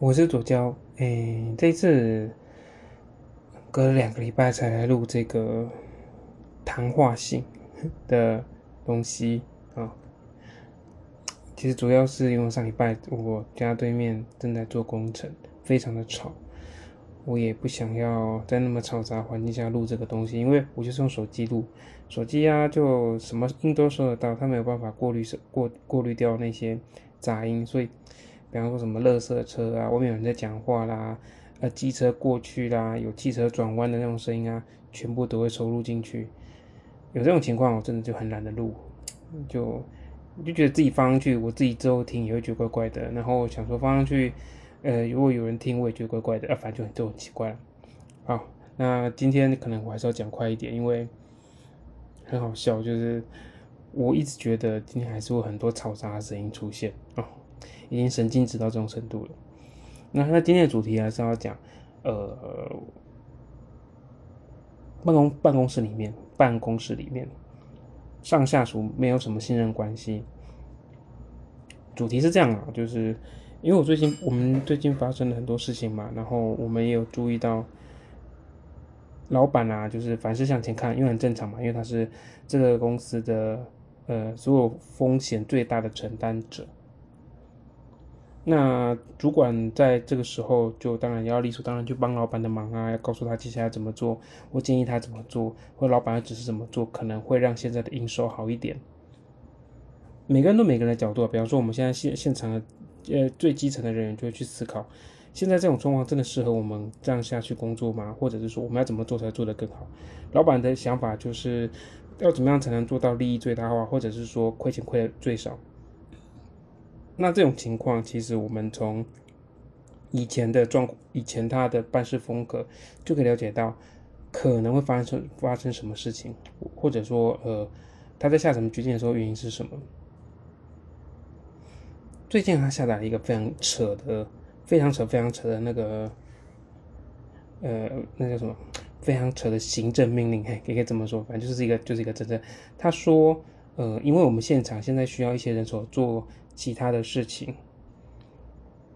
我是左交，诶，这次隔了两个礼拜才来录这个谈话性的东西啊。其实主要是因为上礼拜我家对面正在做工程，非常的吵，我也不想要在那么嘈杂环境下录这个东西，因为我就是用手机录，手机啊就什么音都收得到，它没有办法过滤过过滤掉那些杂音，所以。比方说什么垃圾车啊，外面有人在讲话啦，呃，机车过去啦，有汽车转弯的那种声音啊，全部都会收录进去。有这种情况，我真的就很懒得录，就就觉得自己放上去，我自己之后听也会觉得怪怪的。然后想说放上去，呃，如果有人听，我也觉得怪怪的，啊，反正就就很奇怪了。好，那今天可能我还是要讲快一点，因为很好笑，就是我一直觉得今天还是会很多嘈杂的声音出现啊。已经神经质到这种程度了。那那今天的主题还是要讲，呃，办公办公室里面，办公室里面上下属没有什么信任关系。主题是这样啊，就是因为我最近我们最近发生了很多事情嘛，然后我们也有注意到，老板啊，就是凡事向前看，因为很正常嘛，因为他是这个公司的呃所有风险最大的承担者。那主管在这个时候就当然要理所当然去帮老板的忙啊，要告诉他接下来怎么做，或建议他怎么做，或老板要指示怎么做，可能会让现在的营收好一点。每个人都每个人的角度，比方说我们现在现现场的呃最基层的人员就会去思考，现在这种状况真的适合我们这样下去工作吗？或者是说我们要怎么做才做得更好？老板的想法就是要怎么样才能做到利益最大化，或者是说亏钱亏的最少？那这种情况，其实我们从以前的状，以前他的办事风格就可以了解到，可能会发生发生什么事情，或者说，呃，他在下什么决定的时候，原因是什么？最近他下达了一个非常扯的、非常扯、非常扯的那个，呃，那叫什么？非常扯的行政命令，嘿，也可以这么说，反正就是一个，就是一个真正，他说，呃，因为我们现场现在需要一些人手做。其他的事情，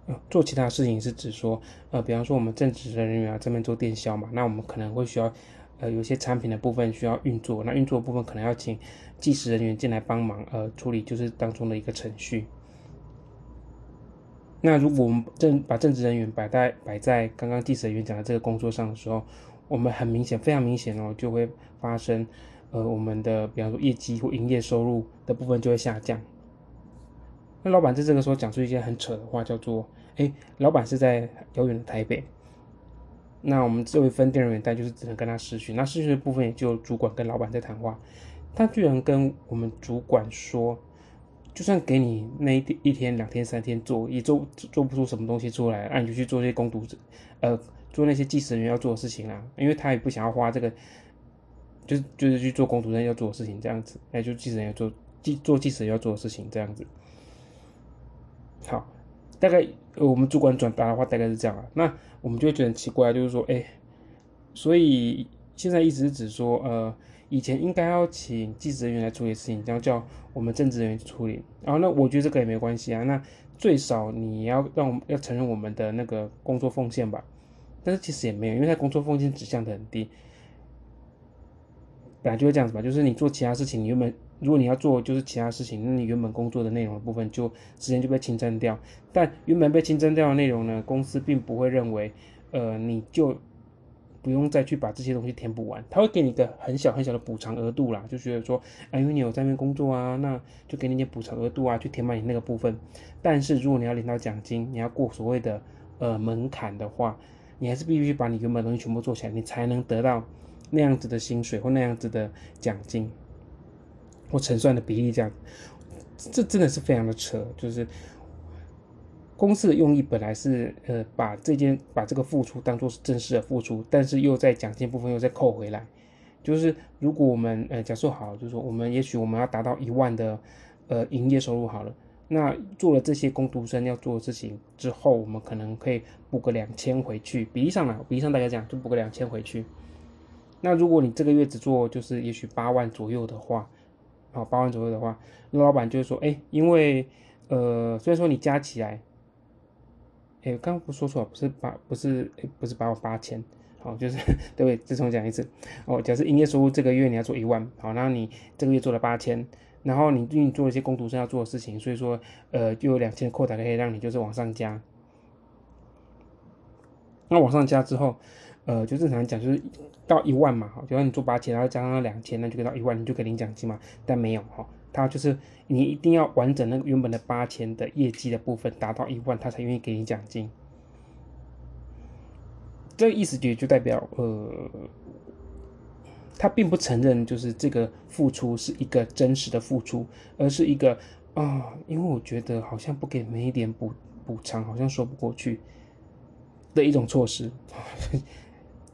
呃，做其他事情是指说，呃，比方说我们正职的人员啊，这边做电销嘛，那我们可能会需要，呃，有些产品的部分需要运作，那运作的部分可能要请计时人员进来帮忙，呃，处理就是当中的一个程序。那如果我们正把正职人员摆在摆在刚刚计时人员讲的这个工作上的时候，我们很明显，非常明显哦，就会发生，呃，我们的比方说业绩或营业收入的部分就会下降。那老板在这个时候讲出一些很扯的话，叫做：“哎，老板是在遥远的台北，那我们作为分店人员，但就是只能跟他视讯。那视讯的部分也就主管跟老板在谈话。他居然跟我们主管说，就算给你那一一天、两天、三天做，也做做不出什么东西出来，那你就去做这些工读者，呃，做那些计时人员要做的事情啦。因为他也不想要花这个，就是就是去做工读人要做的事情这样子，哎，就计时人要做计做计时要做的事情这样子。”好，大概我们主管转达的话大概是这样啊，那我们就会觉得很奇怪，就是说，哎，所以现在意思是指说，呃，以前应该要请技职人员来处理事情，这样叫我们正职人员去处理，然后那我觉得这个也没关系啊，那最少你要让我们要承认我们的那个工作奉献吧，但是其实也没有，因为他工作奉献指向的很低，本来就会这样子吧，就是你做其他事情，你原本。如果你要做就是其他事情，那你原本工作的内容的部分就时间就被清占掉。但原本被清占掉的内容呢，公司并不会认为，呃，你就不用再去把这些东西填补完，他会给你一个很小很小的补偿额度啦，就觉得说，啊，因为你有在那边工作啊，那就给你点补偿额度啊，去填满你那个部分。但是如果你要领到奖金，你要过所谓的呃门槛的话，你还是必须把你原本东西全部做起来，你才能得到那样子的薪水或那样子的奖金。或成算的比例这样，这真的是非常的扯。就是公司的用意本来是呃把这件把这个付出当做是正式的付出，但是又在奖金部分又再扣回来。就是如果我们呃假设好，就是说我们也许我们要达到一万的呃营业收入好了，那做了这些工读生要做的事情之后，我们可能可以补个两千回去。比例上来，比例上大概这样，就补个两千回去。那如果你这个月只做就是也许八万左右的话，好，八万左右的话，那老板就是说，哎，因为，呃，虽然说你加起来，哎，刚刚不说错，不是八，不是，不是八万八千，好，就是对不 对？再重讲一次，哦，假设营业收入这个月你要做一万，好，那你这个月做了八千，然后你最近做了一些工读生要做的事情，所以说，呃，就有两千的扣打可以让你就是往上加。那往上加之后，呃，就正常讲就是到一万嘛，好，就让你做八千，然后加上两千，那就可以到一万，你就可以领奖金嘛。但没有哈，他就是你一定要完整那个原本的八千的业绩的部分达到一万，他才愿意给你奖金。这个意思就就代表，呃，他并不承认就是这个付出是一个真实的付出，而是一个啊，因为我觉得好像不给每一点补补偿，好像说不过去。的一种措施，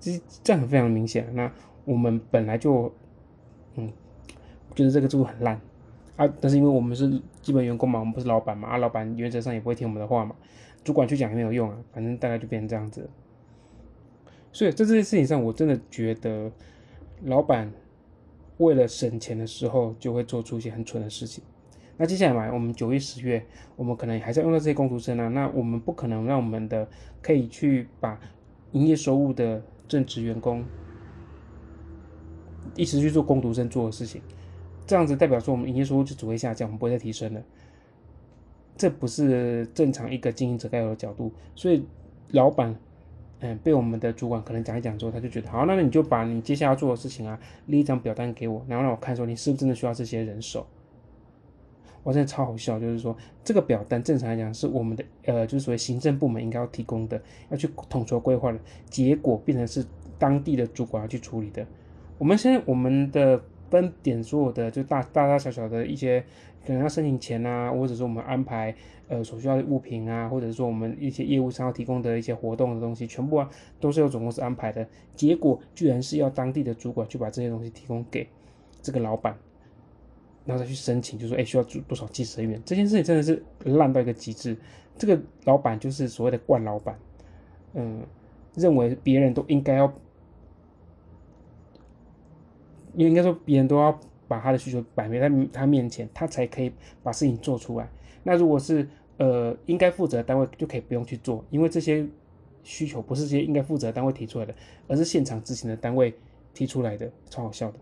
这这样非常明显。那我们本来就，嗯，觉得这个制度很烂啊，但是因为我们是基本员工嘛，我们不是老板嘛，啊，老板原则上也不会听我们的话嘛，主管去讲也没有用啊，反正大概就变成这样子。所以在这件事情上，我真的觉得，老板为了省钱的时候，就会做出一些很蠢的事情。那接下来嘛，我们九月、十月，我们可能还是要用到这些工读生啊。那我们不可能让我们的可以去把营业收入的正职员工一直去做工读生做的事情，这样子代表说我们营业收入就只会下降，我们不会再提升了。这不是正常一个经营者该有的角度。所以老板，嗯，被我们的主管可能讲一讲之后，他就觉得好，那你就把你接下来要做的事情啊列一张表单给我，然后让我看说你是不是真的需要这些人手。我真的超好笑，就是说这个表单正常来讲是我们的呃，就是所谓行政部门应该要提供的，要去统筹规划的，结果变成是当地的主管要去处理的。我们现在我们的分点所有的就大大大小小的一些可能要申请钱啊，或者说我们安排呃所需要的物品啊，或者说我们一些业务上要提供的一些活动的东西，全部啊都是由总公司安排的，结果居然是要当地的主管去把这些东西提供给这个老板。然后再去申请，就说哎需要多多少计时人员，这件事情真的是烂到一个极致。这个老板就是所谓的惯老板，嗯，认为别人都应该要，应该说别人都要把他的需求摆明在他面前，他才可以把事情做出来。那如果是呃应该负责的单位就可以不用去做，因为这些需求不是这些应该负责单位提出来的，而是现场执行的单位提出来的，超好笑的。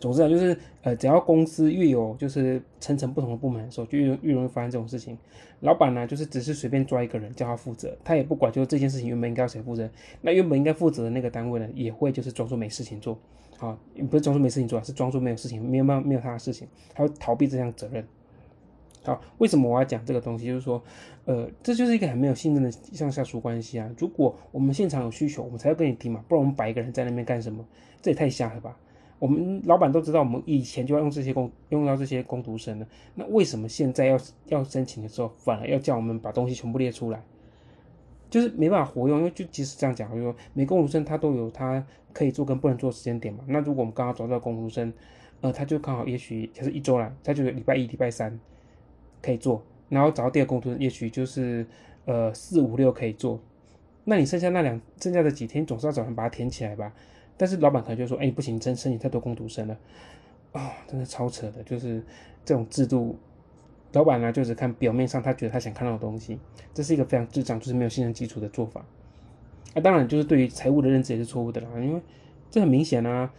总之啊，就是呃，只要公司越有就是层层不同的部门的时候，就越越容易发生这种事情。老板呢，就是只是随便抓一个人叫他负责，他也不管，就是这件事情原本应该谁负责。那原本应该负责的那个单位呢，也会就是装作没事情做，啊，不是装作没事情做，是装作没有事情，没有没有没有他的事情，他会逃避这项责任。好，为什么我要讲这个东西？就是说，呃，这就是一个很没有信任的上下属关系啊。如果我们现场有需求，我们才要跟你提嘛，不然我们摆一个人在那边干什么？这也太瞎了吧！我们老板都知道，我们以前就要用这些工用到这些工读生了。那为什么现在要要申请的时候，反而要叫我们把东西全部列出来？就是没办法活用，因为就即使这样讲，就是说每工读生他都有他可以做跟不能做时间点嘛。那如果我们刚好找到工读生，呃，他就刚好也许就是一周来，他就礼拜一、礼拜三可以做，然后找到第二个工读生，也许就是呃四五六可以做。那你剩下那两剩下的几天，总是要找人把它填起来吧？但是老板可能就说：“哎，不行，真申请太多工读生了，啊，真的超扯的。就是这种制度，老板呢就只看表面上他觉得他想看到的东西，这是一个非常智障，就是没有信任基础的做法。啊，当然就是对于财务的认知也是错误的啦，因为这很明显啊，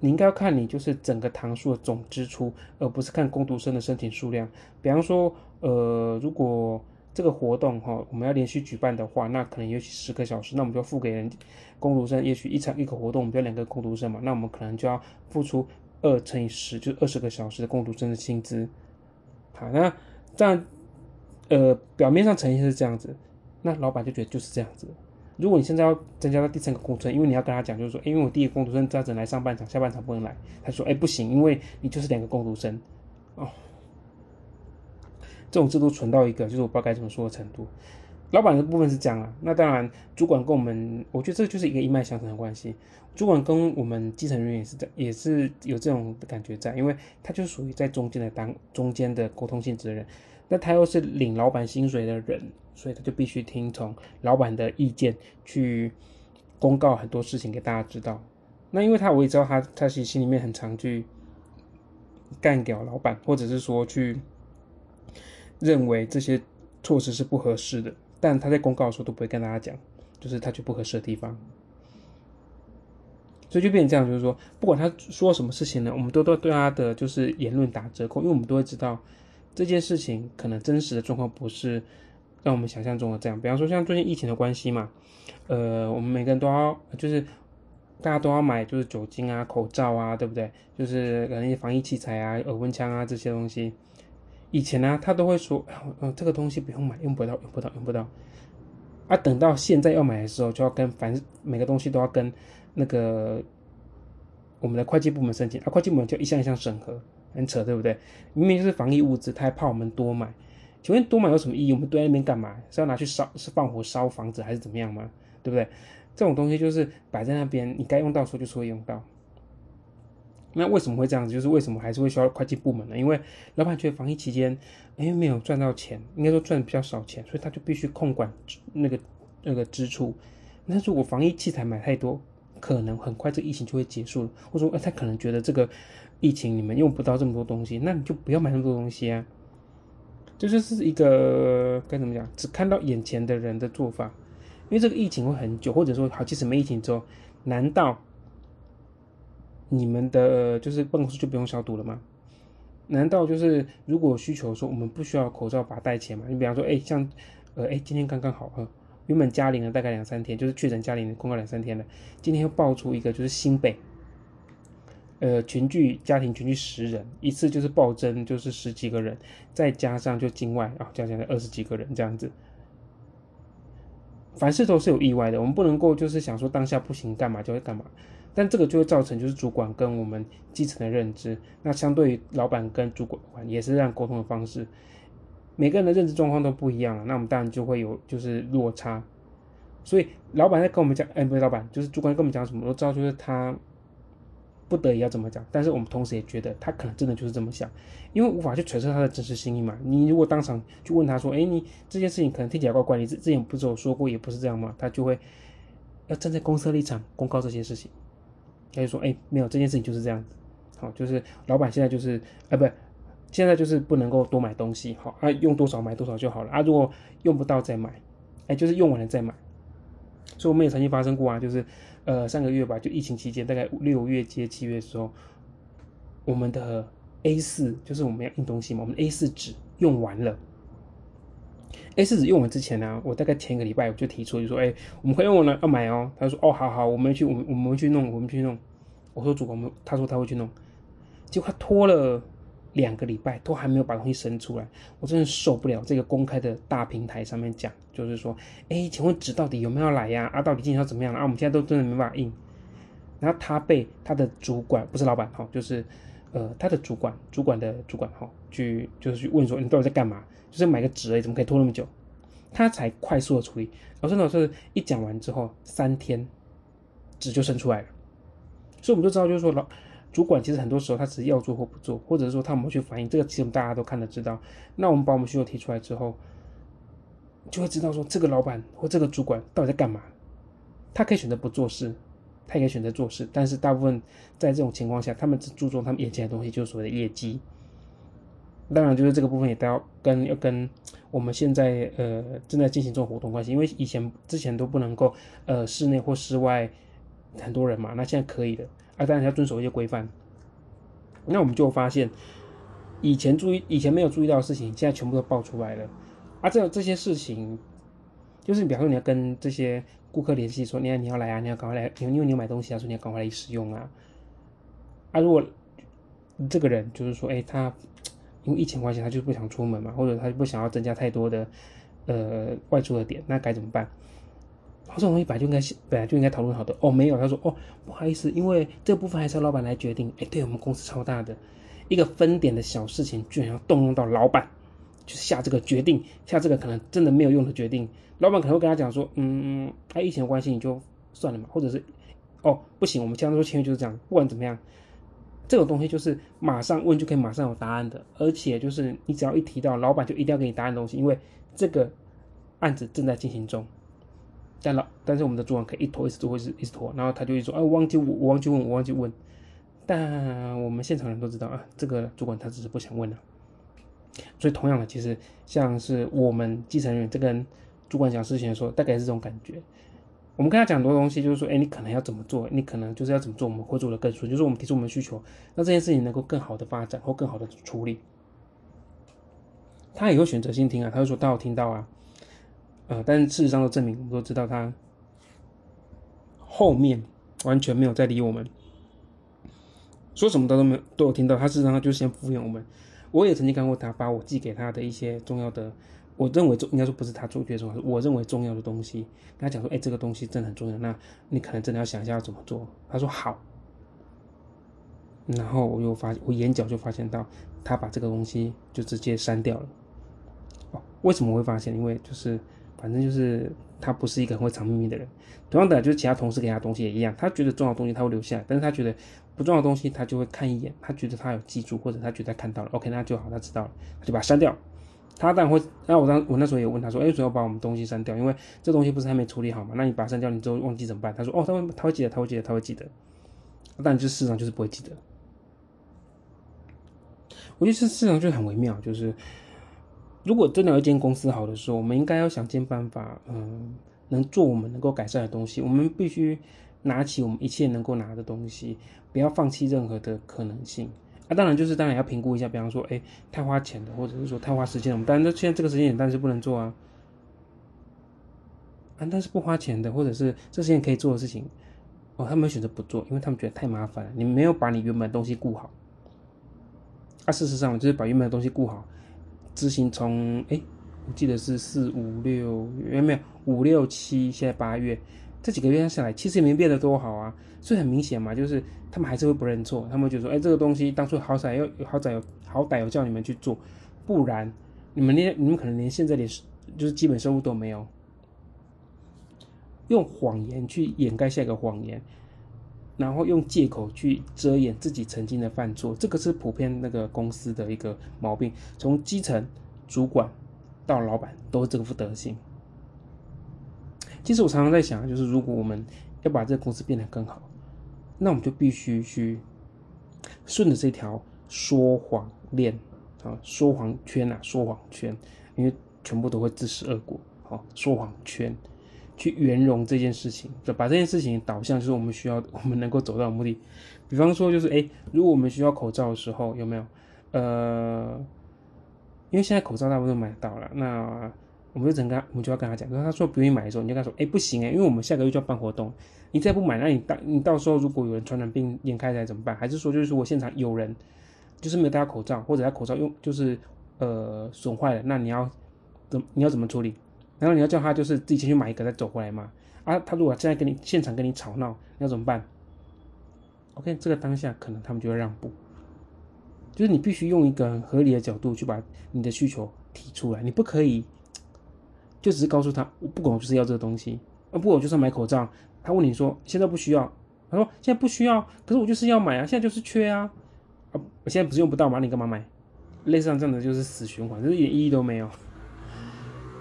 你应该要看你就是整个堂数的总支出，而不是看工读生的申请数量。比方说，呃，如果这个活动哈，我们要连续举办的话，那可能也许十个小时，那我们就付给人工读生。也许一场一个活动，我们就两个工读生嘛，那我们可能就要付出二乘以十，就是二十个小时的工读生的薪资。好，那这样，呃，表面上呈现是这样子，那老板就觉得就是这样子。如果你现在要增加到第三个工读生，因为你要跟他讲，就是说，因为我第一个工读生这样子来上半场，下半场不能来，他说，哎，不行，因为你就是两个工读生，哦。这种制度存到一个，就是我不知道该怎么说的程度。老板的部分是这样啊，那当然主管跟我们，我觉得这就是一个一脉相承的关系。主管跟我们基层人员也是在，也是有这种感觉在，因为他就属于在中间的当中间的沟通性质的人，那他又是领老板薪水的人，所以他就必须听从老板的意见去公告很多事情给大家知道。那因为他我也知道他，他其实心里面很常去干掉老板，或者是说去。认为这些措施是不合适的，但他在公告的时候都不会跟大家讲，就是他就不合适的地方。所以就变成这样，就是说，不管他说什么事情呢，我们都都对他的就是言论打折扣，因为我们都会知道这件事情可能真实的状况不是让我们想象中的这样。比方说像最近疫情的关系嘛，呃，我们每个人都要就是大家都要买就是酒精啊、口罩啊，对不对？就是可能一些防疫器材啊、耳温枪啊这些东西。以前呢，他都会说，嗯，这个东西不用买，用不到，用不到，用不到。啊，等到现在要买的时候，就要跟凡每个东西都要跟。那个我们的会计部门申请啊，会计部门就一项一项审核，很扯，对不对？明明就是防疫物资，他还怕我们多买，请问多买有什么意义？我们堆在那边干嘛？是要拿去烧，是放火烧房子，还是怎么样吗？对不对？这种东西就是摆在那边，你该用到时候就会用到。那为什么会这样子？就是为什么还是会需要会计部门呢？因为老板觉得防疫期间因为没有赚到钱，应该说赚的比较少钱，所以他就必须控管那个那个支出。那如果防疫器材买太多，可能很快这疫情就会结束了，或者说，他可能觉得这个疫情你们用不到这么多东西，那你就不要买那么多东西啊。这就是一个该怎么讲，只看到眼前的人的做法，因为这个疫情会很久，或者说好，即使没疫情之后，难道你们的就是办公室就不用消毒了吗？难道就是如果需求说我们不需要口罩把它戴起来吗？你比方说，哎，像呃，哎，今天刚刚好哈。原本加零了大概两三天，就是确诊加零的公告两三天了。今天又爆出一个，就是新北，呃，群聚家庭群聚十人，一次就是暴增，就是十几个人，再加上就境外啊，加起来二十几个人这样子。凡事都是有意外的，我们不能够就是想说当下不行干嘛就会干嘛，但这个就会造成就是主管跟我们基层的认知，那相对于老板跟主管也是这样沟通的方式。每个人的认知状况都不一样了那我们当然就会有就是落差。所以老板在跟我们讲，哎，不是老板，就是主管跟我们讲什么，都知道就是他不得已要怎么讲。但是我们同时也觉得他可能真的就是这么想，因为无法去揣测他的真实心意嘛。你如果当场去问他说，哎，你这件事情可能听起来怪怪，你之前不是有说过，也不是这样嘛，他就会要站在公司立场公告这些事情。他就说，哎，没有这件事情就是这样子。好，就是老板现在就是，啊，不。现在就是不能够多买东西，好啊，用多少买多少就好了啊。如果用不到再买，哎，就是用完了再买。所以我们也曾经发生过啊，就是呃上个月吧，就疫情期间，大概六月接七月的时候，我们的 A 四就是我们要印东西嘛，我们 A 四纸用完了。A 四纸用完之前呢，我大概前一个礼拜我就提出就说，哎，我们快用完了要买哦。他说，哦，好好，我们去，我们我们去弄，我们去弄。我说主管，我们他说他会去弄，结果他拖了。两个礼拜都还没有把东西生出来，我真的受不了。这个公开的大平台上面讲，就是说，哎，请问纸到底有没有来呀？啊，到底今天要怎么样啊？我们现在都真的没办法印。然后他被他的主管，不是老板哈，就是呃他的主管，主管的主管哈，去就是去问说，你到底在干嘛？就是买个纸，怎么可以拖那么久？他才快速的处理。老师老师一讲完之后，三天纸就生出来了。所以我们就知道，就是说老。主管其实很多时候他只是要做或不做，或者是说他们去反映这个，其实大家都看得知道。那我们把我们需求提出来之后，就会知道说这个老板或这个主管到底在干嘛。他可以选择不做事，他也可以选择做事，但是大部分在这种情况下，他们只注重他们眼前的东西，就是所谓的业绩。当然，就是这个部分也都要跟要跟我们现在呃正在进行这种活动关系，因为以前之前都不能够呃室内或室外很多人嘛，那现在可以的。啊，当然要遵守一些规范。那我们就发现，以前注意、以前没有注意到的事情，现在全部都爆出来了。啊，这这些事情，就是比方说你要跟这些顾客联系，说你要你要来啊，你要赶快来，因为你有买东西啊，说你要赶快来使用啊。啊，如果这个人就是说，哎，他因为疫情关系，他就不想出门嘛，或者他就不想要增加太多的呃外出的点，那该怎么办？这种东西本来就应该本来就应该讨论好的哦，没有，他说哦，不好意思，因为这部分还是要老板来决定。哎，对我们公司超大的一个分点的小事情，居然要动用到老板，就是下这个决定，下这个可能真的没有用的决定。老板可能会跟他讲说，嗯，他疫情的关系你就算了嘛，或者是哦不行，我们经常说签约就是这样，不管怎么样，这种东西就是马上问就可以马上有答案的，而且就是你只要一提到老板就一定要给你答案的东西，因为这个案子正在进行中。但老，但是我们的主管可以一拖一直拖，一直一直拖，然后他就会说，哎，忘记我我忘记问，我忘记问。但我们现场人都知道啊，这个主管他只是不想问了。所以同样的，其实像是我们基层人员，这跟主管讲事情的时候，大概是这种感觉。我们跟他讲很多东西，就是说，哎，你可能要怎么做，你可能就是要怎么做，我们会做的更顺，就是我们提出我们的需求，那这件事情能够更好的发展或更好的处理。他也会选择性听啊，他会说他有听到啊，呃，但是事实上都证明，我们都知道他后面完全没有在理我们，说什么他都没有都有听到，他事实上他就先敷衍我们。我也曾经看过他把我寄给他的一些重要的。我认为重应该说不是他做决重要，我认为重要的东西，跟他讲说，哎，这个东西真的很重要，那你可能真的要想一下要怎么做。他说好，然后我又发，我眼角就发现到他把这个东西就直接删掉了。哦，为什么会发现？因为就是反正就是他不是一个很会藏秘密的人。同样的，就是其他同事给他东西也一样，他觉得重要的东西他会留下来，但是他觉得不重要的东西他就会看一眼，他觉得他有记住或者他觉得看到了，OK，那就好，他知道了，他就把它删掉。他当然会，那我当我那时候也问他说，哎，为什么要把我们东西删掉？因为这东西不是还没处理好嘛？那你把它删掉，你之后忘记怎么办？他说，哦，他会他会记得，他会记得，他会记得。但就市场就是不会记得。我觉得这市场就很微妙，就是如果真的有一间公司好的时候，我们应该要想尽办法，嗯，能做我们能够改善的东西。我们必须拿起我们一切能够拿的东西，不要放弃任何的可能性。啊当然就是当然要评估一下，比方说，哎，太花钱的，或者是说太花时间了。我们当然，现在这个时间点，但是不能做啊。啊，但是不花钱的，或者是这些可以做的事情，哦，他们选择不做，因为他们觉得太麻烦了。你没有把你原本的东西顾好。啊，事实上就是把原本的东西顾好，执行从哎，我记得是四五六，有没有五六七，现在八月。这几个月下来，其实也没变得多好啊，所以很明显嘛，就是他们还是会不认错，他们就说：“哎，这个东西当初好歹有好歹有好歹有叫你们去做，不然你们连你们可能连现在连就是基本收入都没有。”用谎言去掩盖下一个谎言，然后用借口去遮掩自己曾经的犯错，这个是普遍那个公司的一个毛病，从基层主管到老板都是这副德行。其实我常常在想，就是如果我们要把这个公司变得更好，那我们就必须去顺着这条说谎链啊，说谎圈啊，说谎圈，因为全部都会自食恶果。好，说谎圈去圆融这件事情，就把这件事情导向就是我们需要，我们能够走到目的。比方说，就是哎，如果我们需要口罩的时候，有没有？呃，因为现在口罩大部分都买到了，那。我们就整跟他，我们就要跟他讲，说他说不愿意买的时候，你就跟他说，哎，不行哎，因为我们下个月就要办活动，你再不买，那你到你到时候如果有人传染病眼开来怎么办？还是说就是说我现场有人就是没有戴口罩，或者他口罩用就是呃损坏了，那你要怎你要怎么处理？然后你要叫他就是自己先去买一个再走回来嘛？啊，他如果现在跟你现场跟你吵闹，你要怎么办？OK，这个当下可能他们就会让步，就是你必须用一个很合理的角度去把你的需求提出来，你不可以。就只是告诉他，我不管，我就是要这个东西。啊，不，我就是要买口罩。他问你说，现在不需要？他说现在不需要，可是我就是要买啊，现在就是缺啊。啊，我现在不是用不到吗？你干嘛买？类似这样的就是死循环，就是一点意义都没有。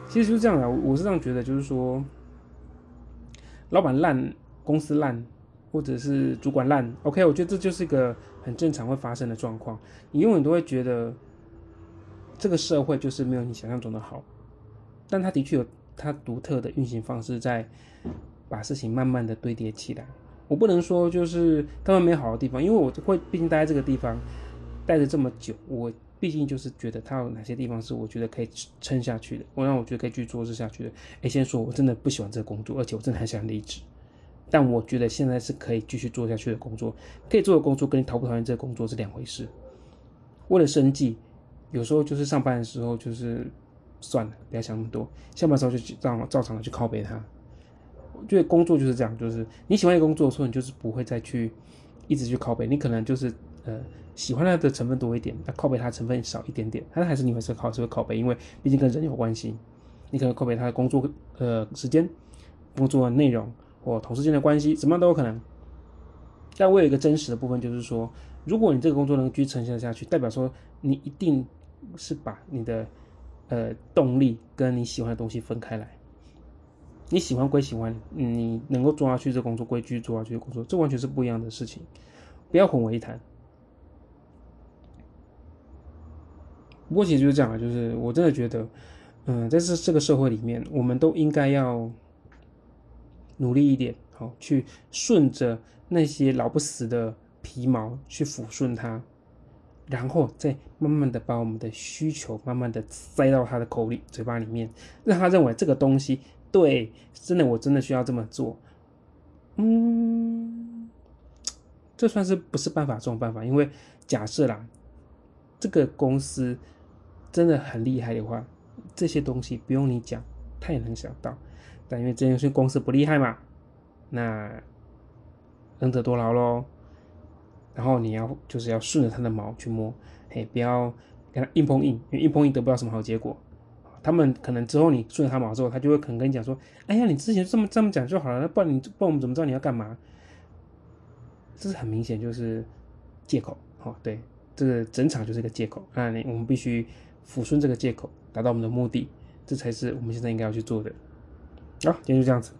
其实就是这样的，我是这样觉得，就是说，老板烂，公司烂，或者是主管烂，OK，我觉得这就是一个很正常会发生的状况。你永远都会觉得，这个社会就是没有你想象中的好。但它的确有它独特的运行方式，在把事情慢慢的堆叠起来。我不能说就是他们没好的地方，因为我会毕竟待在这个地方待了这么久，我毕竟就是觉得它有哪些地方是我觉得可以撑下去的，我让我觉得可以去做事下去的。哎，先说我真的不喜欢这个工作，而且我真的很想离职，但我觉得现在是可以继续做下去的工作，可以做的工作跟你讨不讨厌这个工作是两回事。为了生计，有时候就是上班的时候就是。算了，不要想那么多。下班时候就照照常的去拷贝他。我觉得工作就是这样，就是你喜欢一个工作的时候，你就是不会再去一直去拷贝。你可能就是呃喜欢它的成分多一点，那拷贝它成分少一点点，但还是你会是靠是会拷贝，因为毕竟跟人有关系。你可能拷贝他的工作呃时间、工作内容或同事间的关系，怎么样都有可能。但我有一个真实的部分，就是说，如果你这个工作能继续呈现下去，代表说你一定是把你的。呃，动力跟你喜欢的东西分开来。你喜欢归喜欢，你能够做下去这工作归继续做下去的工作，这完全是不一样的事情，不要混为一谈。不过其实就是这样，就是我真的觉得，嗯，在这这个社会里面，我们都应该要努力一点，好，去顺着那些老不死的皮毛去抚顺它，然后再慢慢的把我们的需求慢慢的塞到他的口里、嘴巴里面，让他认为这个东西对，真的我真的需要这么做，嗯，这算是不是办法中的办法？因为假设啦，这个公司。真的很厉害的话，这些东西不用你讲，他也能想到。但因为这件事公司不厉害嘛，那能者多劳喽。然后你要就是要顺着他的毛去摸，嘿，不要跟他硬碰硬，因为硬碰硬得不到什么好结果。他们可能之后你顺着他毛之后，他就会可能跟你讲说：“哎呀，你之前这么这么讲就好了，那不然你不然我们怎么知道你要干嘛？”这是很明显就是借口，哦，对，这个整场就是一个借口。那你我们必须。抚顺这个借口，达到我们的目的，这才是我们现在应该要去做的。好，今天就这样子。